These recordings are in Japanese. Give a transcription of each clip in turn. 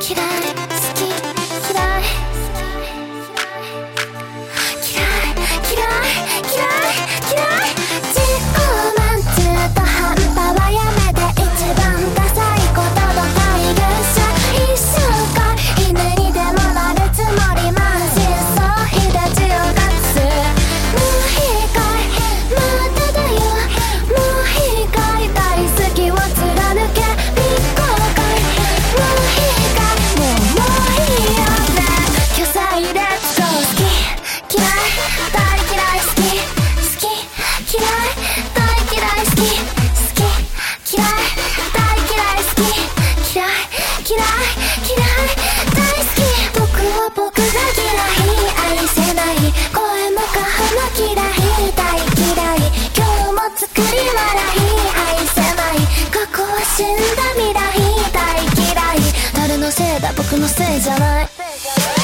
嫌いのせいじゃない。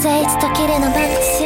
translates to キレのバックス